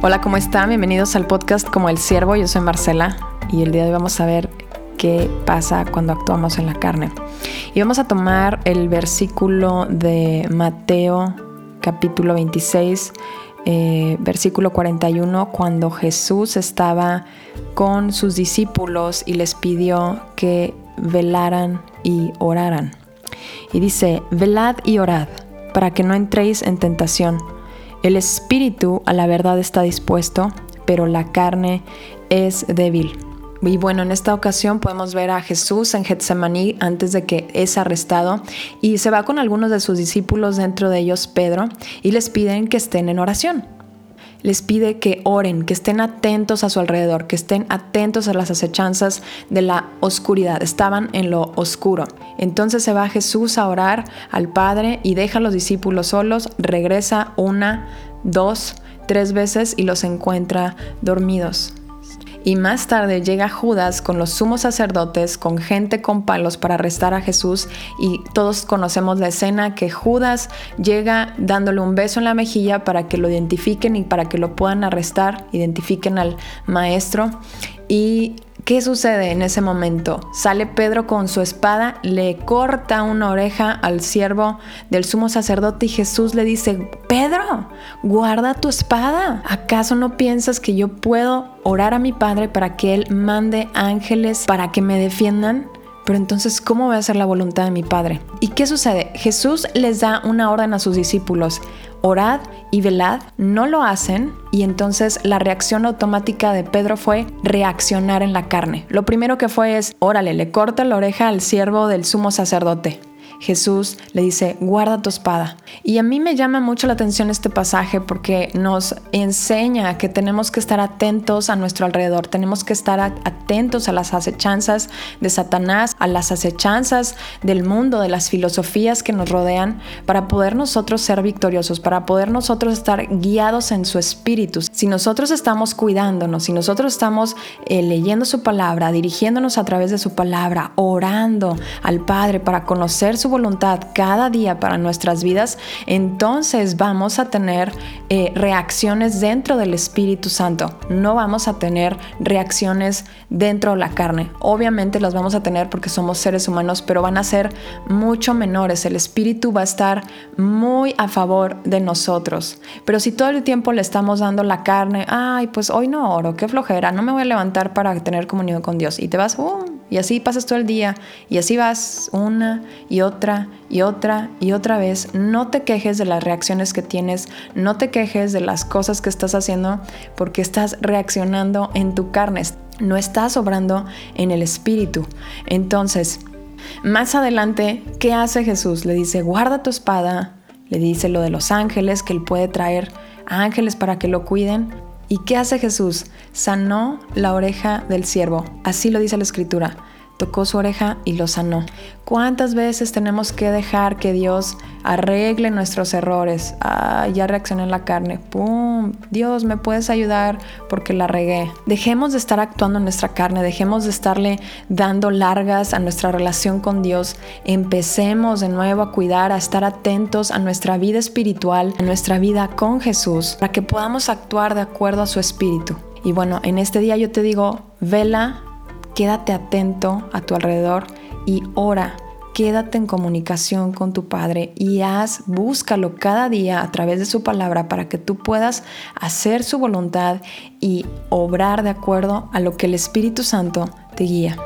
Hola, ¿cómo están? Bienvenidos al podcast Como el Siervo. Yo soy Marcela y el día de hoy vamos a ver qué pasa cuando actuamos en la carne. Y vamos a tomar el versículo de Mateo capítulo 26, eh, versículo 41, cuando Jesús estaba con sus discípulos y les pidió que velaran y oraran. Y dice, velad y orad para que no entréis en tentación. El espíritu a la verdad está dispuesto, pero la carne es débil. Y bueno, en esta ocasión podemos ver a Jesús en Getsemaní antes de que es arrestado y se va con algunos de sus discípulos, dentro de ellos Pedro, y les piden que estén en oración les pide que oren, que estén atentos a su alrededor, que estén atentos a las acechanzas de la oscuridad. Estaban en lo oscuro. Entonces se va Jesús a orar al Padre y deja a los discípulos solos, regresa una, dos, tres veces y los encuentra dormidos. Y más tarde llega Judas con los sumos sacerdotes, con gente con palos para arrestar a Jesús. Y todos conocemos la escena que Judas llega dándole un beso en la mejilla para que lo identifiquen y para que lo puedan arrestar, identifiquen al maestro. Y ¿Qué sucede en ese momento? Sale Pedro con su espada, le corta una oreja al siervo del sumo sacerdote y Jesús le dice, Pedro, guarda tu espada. ¿Acaso no piensas que yo puedo orar a mi Padre para que Él mande ángeles para que me defiendan? Pero entonces, ¿cómo voy a hacer la voluntad de mi Padre? ¿Y qué sucede? Jesús les da una orden a sus discípulos, orad y velad, no lo hacen y entonces la reacción automática de Pedro fue reaccionar en la carne. Lo primero que fue es, órale, le corta la oreja al siervo del sumo sacerdote. Jesús le dice, guarda tu espada. Y a mí me llama mucho la atención este pasaje porque nos enseña que tenemos que estar atentos a nuestro alrededor, tenemos que estar atentos a las acechanzas de Satanás, a las acechanzas del mundo, de las filosofías que nos rodean, para poder nosotros ser victoriosos, para poder nosotros estar guiados en su espíritu. Si nosotros estamos cuidándonos, si nosotros estamos eh, leyendo su palabra, dirigiéndonos a través de su palabra, orando al Padre para conocer su voluntad cada día para nuestras vidas, entonces vamos a tener eh, reacciones dentro del Espíritu Santo. No vamos a tener reacciones dentro de la carne. Obviamente las vamos a tener porque somos seres humanos, pero van a ser mucho menores. El Espíritu va a estar muy a favor de nosotros. Pero si todo el tiempo le estamos dando la carne, ay, pues hoy no oro, qué flojera, no me voy a levantar para tener comunión con Dios. Y te vas, uh, y así pasas todo el día y así vas una y otra y otra y otra vez. No te quejes de las reacciones que tienes, no te quejes de las cosas que estás haciendo porque estás reaccionando en tu carne, no estás obrando en el espíritu. Entonces, más adelante, ¿qué hace Jesús? Le dice, guarda tu espada, le dice lo de los ángeles, que él puede traer ángeles para que lo cuiden. ¿Y qué hace Jesús? Sanó la oreja del siervo. Así lo dice la escritura tocó su oreja y lo sanó. ¿Cuántas veces tenemos que dejar que Dios arregle nuestros errores? Ah, ya reaccioné en la carne. ¡Pum! Dios, ¿me puedes ayudar? Porque la regué. Dejemos de estar actuando en nuestra carne, dejemos de estarle dando largas a nuestra relación con Dios. Empecemos de nuevo a cuidar, a estar atentos a nuestra vida espiritual, a nuestra vida con Jesús, para que podamos actuar de acuerdo a su espíritu. Y bueno, en este día yo te digo, vela Quédate atento a tu alrededor y ora. Quédate en comunicación con tu Padre y haz, búscalo cada día a través de su palabra para que tú puedas hacer su voluntad y obrar de acuerdo a lo que el Espíritu Santo te guía.